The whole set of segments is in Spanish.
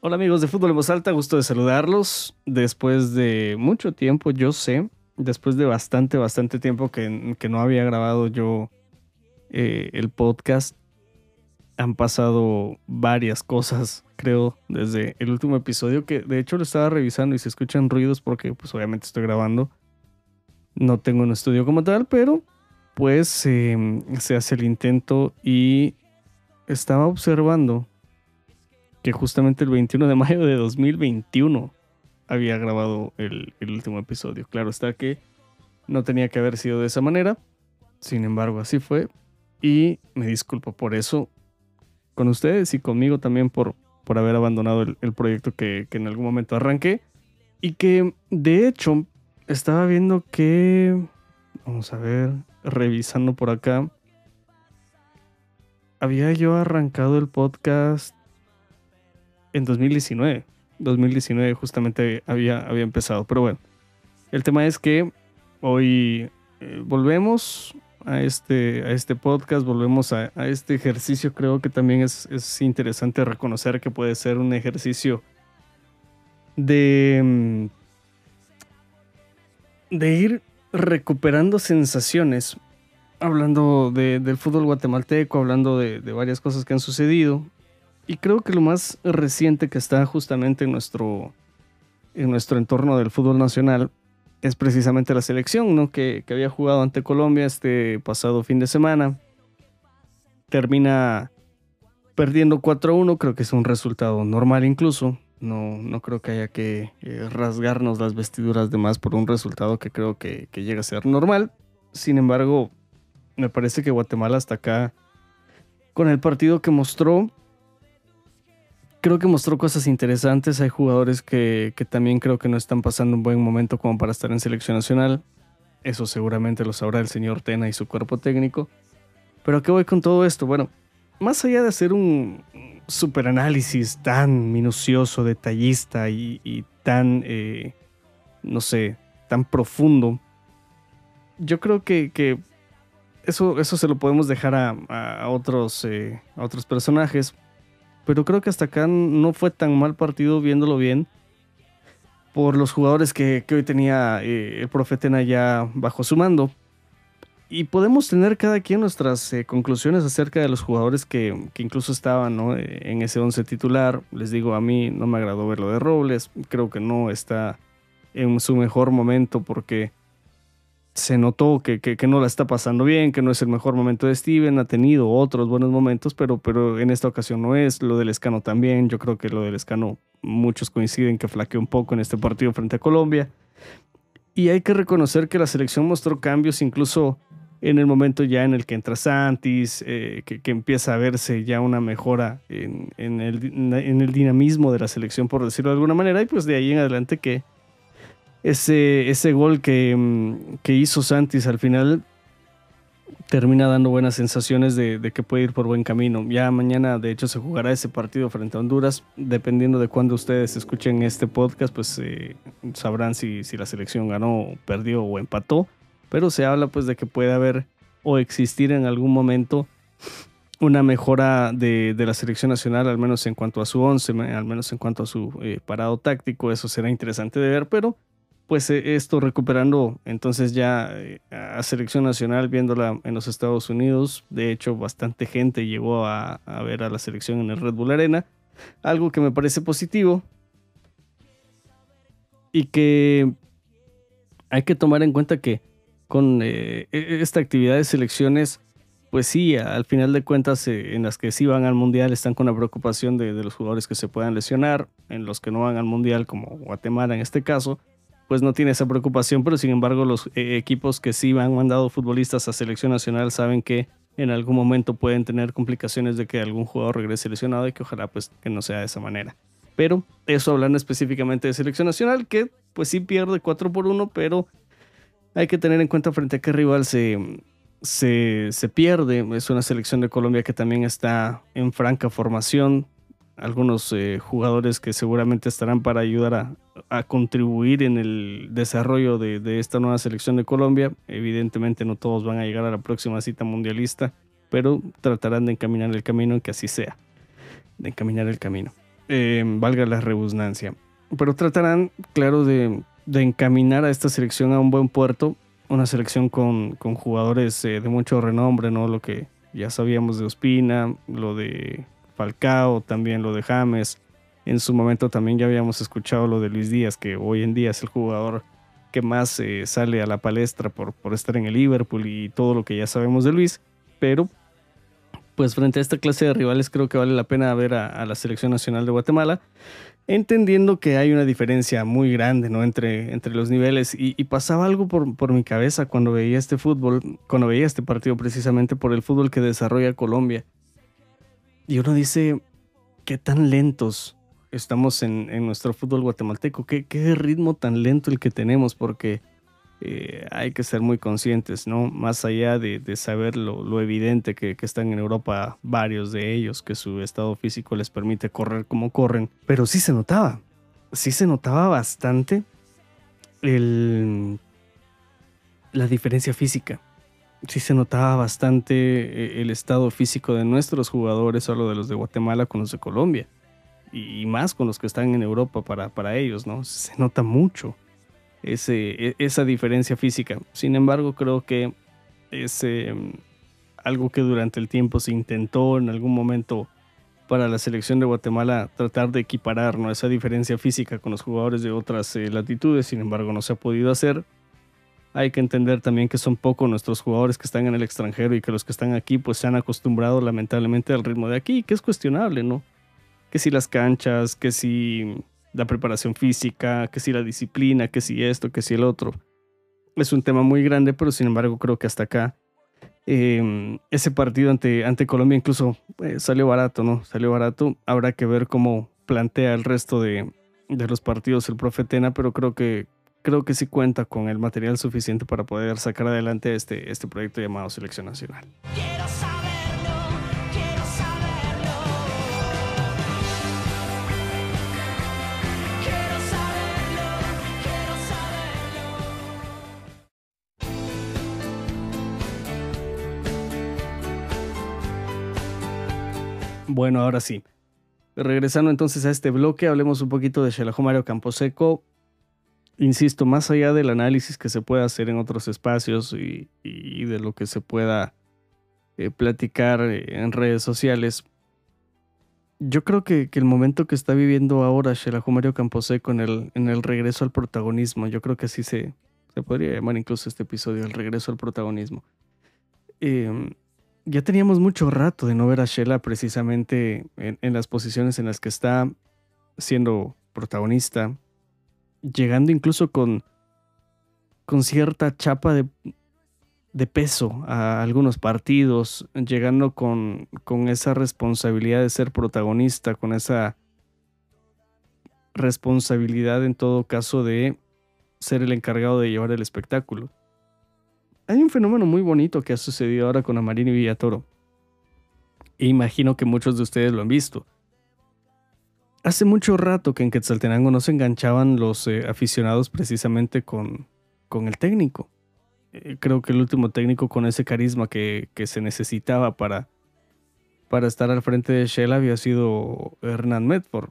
Hola amigos de Fútbol en Voz Alta, gusto de saludarlos. Después de mucho tiempo, yo sé, después de bastante, bastante tiempo que, que no había grabado yo eh, el podcast, han pasado varias cosas, creo, desde el último episodio, que de hecho lo estaba revisando y se escuchan ruidos porque pues obviamente estoy grabando. No tengo un estudio como tal, pero pues em, se hace el intento y estaba observando justamente el 21 de mayo de 2021 había grabado el, último episodio. Claro está que no tenía que haber sido de esa manera. Sin embargo, así fue. Y me disculpo por eso con ustedes y conmigo también por, por haber abandonado el, el proyecto que, que, en algún momento arranqué. Y que de hecho estaba viendo que... Vamos a ver, revisando por acá. Había yo arrancado el podcast en 2019. 2019 justamente había, había empezado. Pero bueno, el tema es que hoy eh, volvemos a este, a este podcast, volvemos a, este ejercicio. Creo que también es, es interesante reconocer que puede ser un ejercicio de, mm, de ir recuperando sensaciones, hablando de, del fútbol guatemalteco, hablando de varias cosas que han sucedido, y creo que lo más reciente que está justamente en nuestro, en nuestro entorno del fútbol nacional es precisamente la selección, ¿no? Que, que había jugado ante Colombia este pasado fin de semana. Termina perdiendo 4-1, creo que es un resultado normal incluso. No, no creo que haya que eh, rasgarnos las vestiduras de más por un resultado que creo que, que llega a ser normal. Sin embargo, me parece que Guatemala hasta acá, con el partido que mostró, creo que mostró cosas interesantes. Hay jugadores que, que, también creo que no están pasando un buen momento como para estar en selección nacional. Eso seguramente lo sabrá el señor Tena y su cuerpo técnico. Pero ¿a qué voy con todo esto? Bueno, más allá de hacer un super análisis tan minucioso, detallista y, y tan, eh, no sé, tan profundo, yo creo que, que eso, eso se lo podemos dejar a, a otros, eh, a otros personajes pero creo que hasta acá no fue tan mal partido viéndolo bien por los jugadores que, hoy tenía eh, el Profetena ya bajo su mando. Y podemos tener cada quien nuestras eh, conclusiones acerca de los jugadores que, que incluso estaban ¿no? Eh, en ese once titular. Les digo, a mí no me agradó ver lo de Robles. Creo que no está en su mejor momento porque se notó que, que, no la está pasando bien, que no es el mejor momento de Steven, ha tenido otros buenos momentos, pero, pero en esta ocasión no es. Lo del Escano también, yo creo que lo del Escano muchos coinciden que flaqueó un poco en este partido frente a Colombia. Y hay que reconocer que la selección mostró cambios incluso en el momento ya en el que entra Santis, eh, que, que, empieza a verse ya una mejora en, en, el, en el dinamismo de la selección, por decirlo de alguna manera, y pues de ahí en adelante que ese, ese gol que, mm, que, hizo Santis al final termina dando buenas sensaciones de, que puede ir por buen camino. Ya mañana, de hecho, se jugará ese partido frente a Honduras. Dependiendo de cuándo ustedes escuchen este podcast, pues eh, sabrán si, si la selección ganó, perdió o empató. Pero se habla pues de que puede haber o existir en algún momento una mejora de, de, la selección nacional, al menos en cuanto a su once, al menos en cuanto a su eh, parado táctico. Eso será interesante de ver, pero pues eh, esto recuperando entonces ya eh, a selección nacional viéndola en los Estados Unidos. De hecho, bastante gente llegó a, ver a la selección en el Red Bull Arena. Algo que me parece positivo y que hay que tomar en cuenta que con eh, esta actividad de selecciones, pues sí, al final de cuentas eh, en las que sí van al Mundial están con la preocupación de los jugadores que se puedan lesionar, en los que no van al Mundial como Guatemala en este caso pues no tiene esa preocupación, pero sin embargo los eh, equipos que sí han mandado futbolistas a selección nacional saben que en algún momento pueden tener complicaciones de que algún jugador regrese lesionado y que ojalá pues que no sea de esa manera. Pero eso hablando específicamente de selección nacional, que pues sí pierde 4 por 1, pero hay que tener en cuenta frente a qué rival se, se, se pierde. Es una selección de Colombia que también está en franca formación, algunos eh, jugadores que seguramente estarán para ayudar a, a contribuir en el desarrollo de, de, esta nueva selección de Colombia. Evidentemente no todos van a llegar a la próxima cita mundialista, pero tratarán de encaminar el camino en que así sea, de encaminar el camino. eh, valga la redundancia. Pero tratarán, claro, de, encaminar a esta selección a un buen puerto, una selección con, jugadores eh, de mucho renombre, ¿no? Lo que ya sabíamos de Ospina, lo de Falcao, también lo de James. En su momento también ya habíamos escuchado lo de Luis Díaz, que hoy en día es el jugador que más eh, sale a la palestra por, por estar en el Liverpool y todo lo que ya sabemos de Luis. Pero pues frente a esta clase de rivales creo que vale la pena ver a, la selección nacional de Guatemala, entendiendo que hay una diferencia muy grande ¿no? entre, entre los niveles y, pasaba algo por, por, mi cabeza cuando veía este fútbol, cuando veía este partido precisamente por el fútbol que desarrolla Colombia. Y uno dice, ¿qué tan lentos estamos en, nuestro fútbol guatemalteco? ¿Qué, ¿Qué ritmo tan lento el que tenemos? Porque eh, hay que ser muy conscientes, ¿no? Más allá de, saber lo, evidente que, están en Europa varios de ellos, que su estado físico les permite correr como corren, pero sí se notaba, sí se notaba bastante el, la diferencia física. Sí se notaba bastante eh, el estado físico de nuestros jugadores, solo de los de Guatemala con los de Colombia. Y más con los que están en Europa para, para ellos, ¿no? Se nota mucho ese, e, esa diferencia física. Sin embargo, creo que es em, algo que durante el tiempo se intentó en algún momento para la selección de Guatemala tratar de equiparar esa diferencia física con los jugadores de otras eh, latitudes, sin embargo no se ha podido hacer. Hay que entender también que son pocos nuestros jugadores que están en el extranjero y que los que están aquí pues se han acostumbrado lamentablemente al ritmo de aquí, que es cuestionable, ¿no? Que si las canchas, que si la preparación física, que si la disciplina, que si esto, que si el otro. Es un tema muy grande, pero sin embargo creo que hasta acá em, ese partido ante, ante Colombia incluso eh, salió barato, ¿no? Salió barato. Habrá que ver cómo plantea el resto de, de los partidos el profe Tena, pero creo que, creo que sí cuenta con el material suficiente para poder sacar adelante este, este proyecto llamado Selección Nacional. Bueno, ahora sí. Regresando entonces a este bloque, hablemos un poquito de Shelajo Mario Camposeco. Insisto, más allá del análisis que se pueda hacer en otros espacios y, de lo que se pueda eh, platicar en redes sociales, yo creo que, el momento que está viviendo ahora Shelajo Mario Camposeco en el, en el regreso al protagonismo, yo creo que así se, se podría llamar incluso este episodio, el regreso al protagonismo. Eh, ya teníamos mucho rato de no ver a Shela precisamente en, las posiciones en las que está siendo protagonista, llegando incluso con, con cierta chapa de, de peso a algunos partidos, llegando con, con esa responsabilidad de ser protagonista, con esa responsabilidad en todo caso de ser el encargado de llevar el espectáculo. Hay un fenómeno muy bonito que ha sucedido ahora con Amarini Villatoro. E imagino que muchos de ustedes lo han visto. Hace mucho rato que en Quetzaltenango no se enganchaban los eh, aficionados precisamente con, con el técnico. Eh, creo que el último técnico con ese carisma que, se necesitaba para, para estar al frente de Shell había sido Hernán Medford.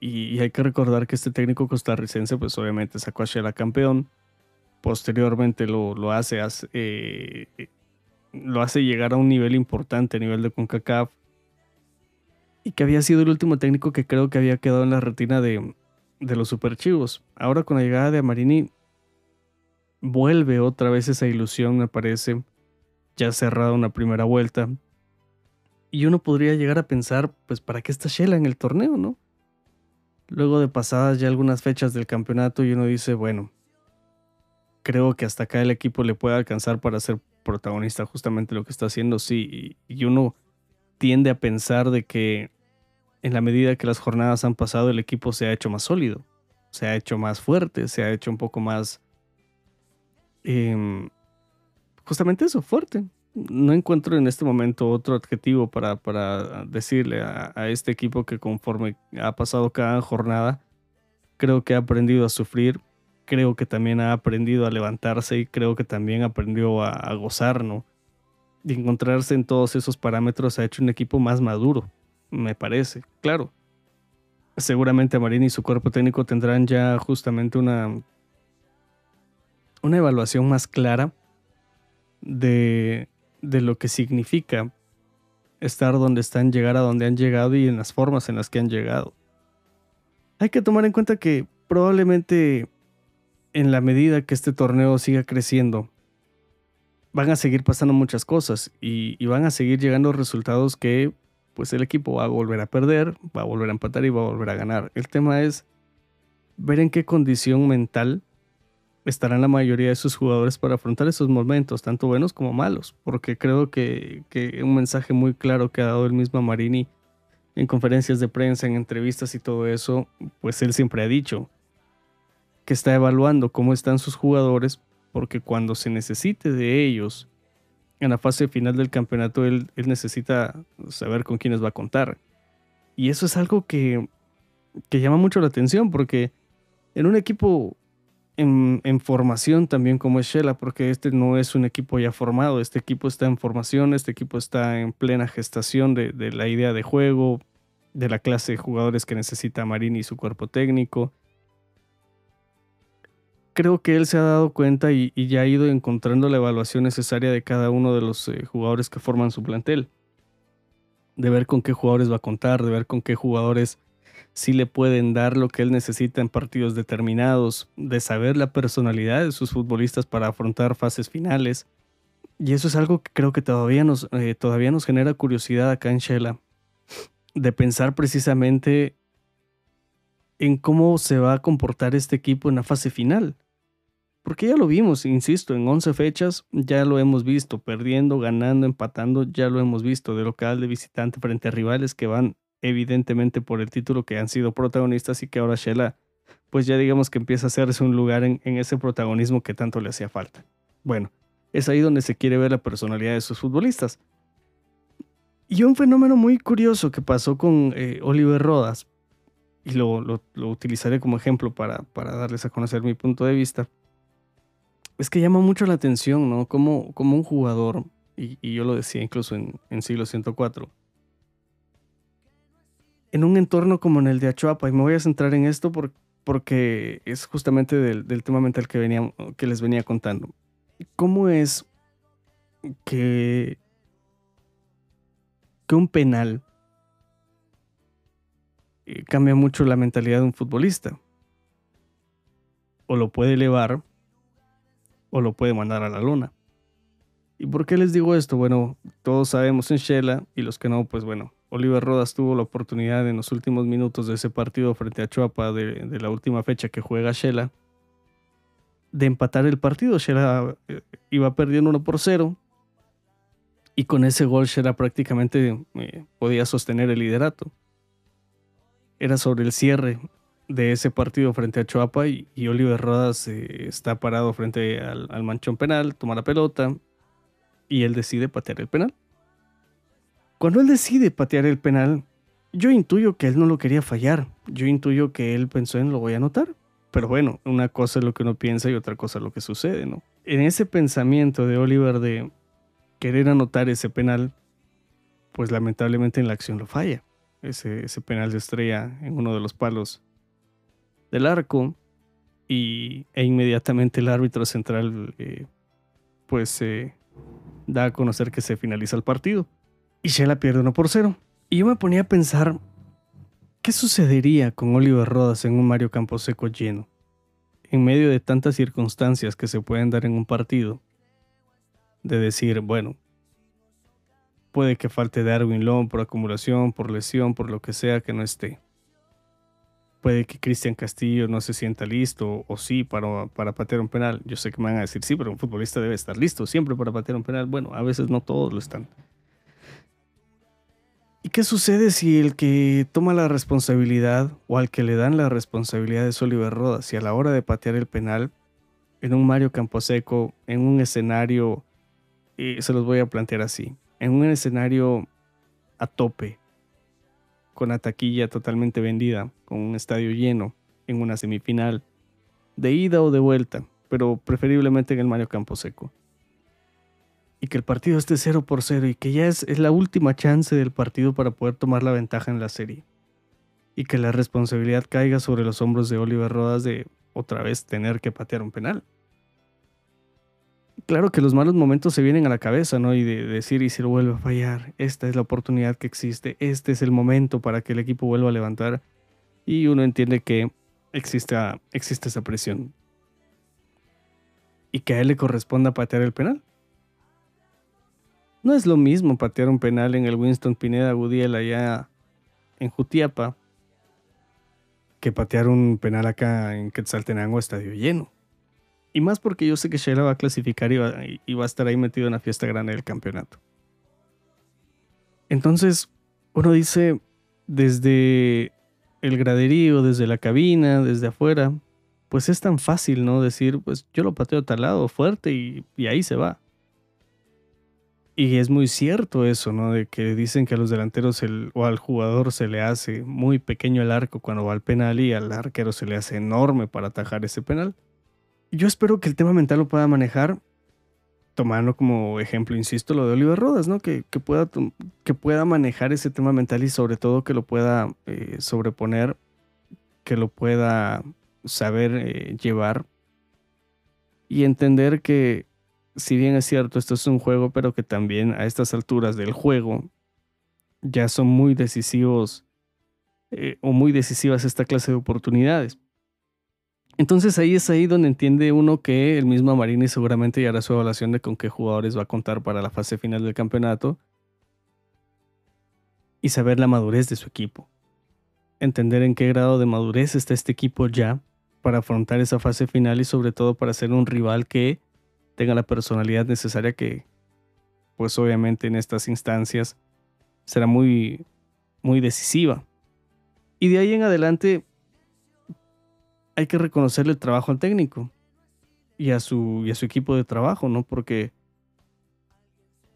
Y, hay que recordar que este técnico costarricense pues obviamente sacó a Shell campeón posteriormente lo, lo hace, eh, lo hace llegar a un nivel importante a nivel de CONCACAF y que había sido el último técnico que creo que había quedado en la retina de, de los superchivos. Ahora con la llegada de Amarini vuelve otra vez esa ilusión, me parece, ya cerrada una primera vuelta. Y uno podría llegar a pensar, pues, ¿para qué está Shela en el torneo, no? Luego de pasadas ya algunas fechas del campeonato y uno dice, bueno, creo que hasta acá el equipo le puede alcanzar para ser protagonista justamente lo que está haciendo, sí, y, uno tiende a pensar de que en la medida que las jornadas han pasado el equipo se ha hecho más sólido, se ha hecho más fuerte, se ha hecho un poco más... Em, justamente eso, fuerte. No encuentro en este momento otro adjetivo para, para decirle a, a este equipo que conforme ha pasado cada jornada, creo que ha aprendido a sufrir, creo que también ha aprendido a levantarse y creo que también aprendió a, gozar, ¿no? Y encontrarse en todos esos parámetros ha hecho un equipo más maduro, me parece. Claro, seguramente Marini y su cuerpo técnico tendrán ya justamente una, una evaluación más clara de, de lo que significa estar donde están, llegar a donde han llegado y en las formas en las que han llegado. Hay que tomar en cuenta que probablemente en la medida que este torneo siga creciendo, van a seguir pasando muchas cosas y, van a seguir llegando resultados que pues el equipo va a volver a perder, va a volver a empatar y va a volver a ganar. El tema es ver en qué condición mental estarán la mayoría de sus jugadores para afrontar esos momentos, tanto buenos como malos, porque creo que, que un mensaje muy claro que ha dado el mismo Marini en conferencias de prensa, en entrevistas y todo eso, pues él siempre ha dicho que está evaluando cómo están sus jugadores porque cuando se necesite de ellos en la fase final del campeonato, él, necesita saber con quiénes va a contar. Y eso es algo que, que llama mucho la atención, porque en un equipo en, formación también como es Shela, porque este no es un equipo ya formado, este equipo está en formación, este equipo está en plena gestación de, de la idea de juego, de la clase de jugadores que necesita Marini y su cuerpo técnico creo que él se ha dado cuenta y, ya ha ido encontrando la evaluación necesaria de cada uno de los eh, jugadores que forman su plantel. De ver con qué jugadores va a contar, de ver con qué jugadores sí le pueden dar lo que él necesita en partidos determinados, de saber la personalidad de sus futbolistas para afrontar fases finales. Y eso es algo que creo que todavía nos, eh, todavía nos genera curiosidad acá en Shela, de pensar precisamente en cómo se va a comportar este equipo en la fase final. Porque ya lo vimos, insisto, en 11 fechas ya lo hemos visto, perdiendo, ganando, empatando, ya lo hemos visto, de local, de visitante, frente a rivales que van evidentemente por el título, que han sido protagonistas y que ahora Shela, pues ya digamos que empieza a hacerse un lugar en, ese protagonismo que tanto le hacía falta. Bueno, es ahí donde se quiere ver la personalidad de sus futbolistas. Y un fenómeno muy curioso que pasó con eh, Oliver Rodas, y lo, lo, utilizaré como ejemplo para, para darles a conocer mi punto de vista, es que llama mucho la atención, ¿no? Como, como un jugador, y, yo lo decía incluso en, en siglo 104, en un entorno como en el de Achuapa, y me voy a centrar en esto porque es justamente del, del, tema mental que, venía, que les venía contando. ¿Cómo es que, que un penal eh, cambia mucho la mentalidad de un futbolista. O lo puede elevar o lo puede mandar a la luna. ¿Y por qué les digo esto? Bueno, todos sabemos en Shela y los que no, pues bueno, Oliver Rodas tuvo la oportunidad en los últimos minutos de ese partido frente a Chuapa de, la última fecha que juega Shela de empatar el partido. Shela eh, iba perdiendo 1 por 0 y con ese gol Shela prácticamente eh, podía sostener el liderato era sobre el cierre de ese partido frente a Choapa y, Oliver Rodas eh, está parado frente al, manchón penal, toma la pelota y él decide patear el penal. Cuando él decide patear el penal, yo intuyo que él no lo quería fallar, yo intuyo que él pensó en lo voy a anotar. Pero bueno, una cosa es lo que uno piensa y otra cosa es lo que sucede, ¿no? En ese pensamiento de Oliver de querer anotar ese penal, pues lamentablemente en la acción lo falla ese, penal de estrella en uno de los palos del arco y, e inmediatamente el árbitro central eh, pues eh, da a conocer que se finaliza el partido y Shela pierde 1 por 0. Y yo me ponía a pensar, ¿qué sucedería con Oliver Rodas en un Mario Camposeco lleno? En medio de tantas circunstancias que se pueden dar en un partido, de decir, bueno, Puede que falte Darwin Long por acumulación, por lesión, por lo que sea que no esté. Puede que Cristian Castillo no se sienta listo o sí para, para patear un penal. Yo sé que me van a decir sí, pero un futbolista debe estar listo siempre para patear un penal. Bueno, a veces no todos lo están. ¿Y qué sucede si el que toma la responsabilidad o al que le dan la responsabilidad es Oliver Rodas si a la hora de patear el penal en un Mario Camposeco, en un escenario, y se los voy a plantear así, en un escenario a tope, con la taquilla totalmente vendida, con un estadio lleno, en una semifinal, de ida o de vuelta, pero preferiblemente en el Mario Camposeco. Y que el partido esté 0 por 0 y que ya es, es la última chance del partido para poder tomar la ventaja en la serie. y que la responsabilidad caiga sobre los hombros de Oliver Rodas de otra vez tener que patear un penal. Claro que los malos momentos se vienen a la cabeza, ¿no? Y de decir, y si lo vuelve a fallar, esta es la oportunidad que existe, este es el momento para que el equipo vuelva a levantar. Y uno entiende que existe, esa presión. Y que a él le corresponda patear el penal. No es lo mismo patear un penal en el Winston Pineda Gudiel allá en Jutiapa que patear un penal acá en Quetzaltenango estadio lleno. Y más porque yo sé que Sheila va a clasificar y va, y va a estar ahí metido en la fiesta grande del campeonato. Entonces, uno dice, desde el graderío, desde la cabina, desde afuera, pues es tan fácil, ¿no? Decir, pues yo lo pateo tal lado, fuerte, y ahí se va. Y es muy cierto eso, ¿no? De que dicen que a los delanteros o al jugador se le hace muy pequeño el arco cuando va al penal y al arquero se le hace enorme para atajar ese penal. Yo espero que el tema mental lo pueda manejar, tomando como ejemplo, insisto, lo de Oliver Rodas, ¿no? Que, pueda, que pueda manejar ese tema mental y sobre todo que lo pueda eh, sobreponer, que lo pueda saber eh, llevar y entender que si bien es cierto, esto es un juego, pero que también a estas alturas del juego ya son muy decisivos eh, o muy decisivas esta clase de oportunidades. Entonces ahí es ahí donde entiende uno que el mismo Marini seguramente ya hará su evaluación de con qué jugadores va a contar para la fase final del campeonato y saber la madurez de su equipo. Entender en qué grado de madurez está este equipo ya para afrontar esa fase final y sobre todo para ser un rival que tenga la personalidad necesaria que, pues obviamente en estas instancias será muy, muy decisiva. Y de ahí en adelante hay que reconocerle el trabajo al técnico y a su, y a su equipo de trabajo, ¿no? Porque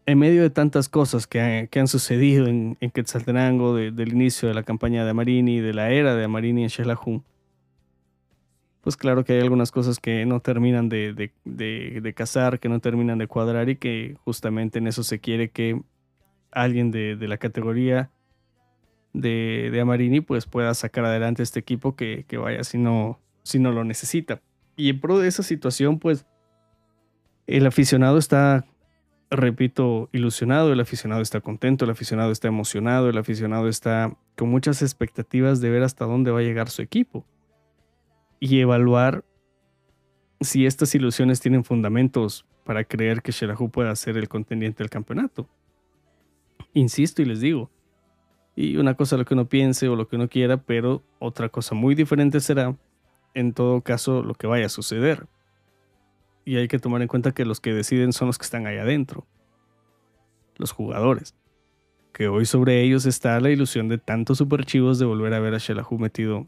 en medio de tantas cosas que, han sucedido en, en Quetzaltenango, del inicio de la campaña de Amarini, de la era de Amarini en Xelajun, pues claro que hay algunas cosas que no terminan de, de, casar, que no terminan de cuadrar y que justamente en eso se quiere que alguien de, la categoría de, de, Amarini pues pueda sacar adelante este equipo que, vaya si no, si no lo necesita. Y en pro de esa situación pues el aficionado está, repito, ilusionado, el aficionado está contento, el aficionado está emocionado, el aficionado está con muchas expectativas de ver hasta dónde va a llegar su equipo y evaluar si estas ilusiones tienen fundamentos para creer que Shelahu pueda ser el contendiente del campeonato. Insisto y les digo, y una cosa lo que uno piense o lo que uno quiera, pero otra cosa muy diferente será, en todo caso, lo que vaya a suceder. Y hay que tomar en cuenta que los que deciden son los que están ahí adentro, los jugadores. Que hoy sobre ellos está la ilusión de tantos superchivos de volver a ver a Shelahu metido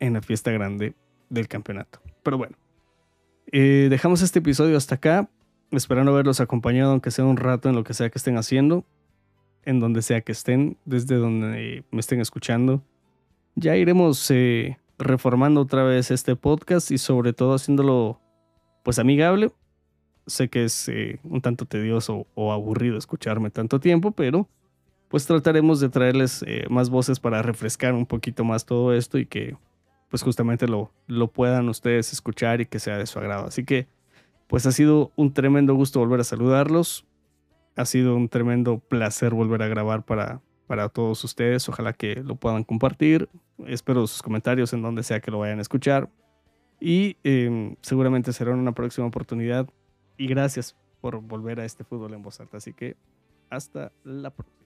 en la fiesta grande del campeonato. Pero bueno, eh, dejamos este episodio hasta acá, esperando haberlos acompañado, aunque sea un rato en lo que sea que estén haciendo, en donde sea que estén, desde donde me estén escuchando. Ya iremos eh, reformando otra vez este podcast y sobre todo haciéndolo pues amigable. Sé que es eh, un tanto tedioso o aburrido escucharme tanto tiempo, pero pues trataremos de traerles más voces para refrescar un poquito más todo esto y que pues justamente lo, lo puedan ustedes escuchar y que sea de su agrado. Así que, pues ha sido un tremendo gusto volver a saludarlos. Ha sido un tremendo placer volver a grabar para, para todos ustedes. Ojalá que lo puedan compartir. Espero sus comentarios en donde sea que lo vayan a escuchar. Y em, seguramente será en una próxima oportunidad. Y gracias por volver a este fútbol en voz alta. Así que hasta la próxima.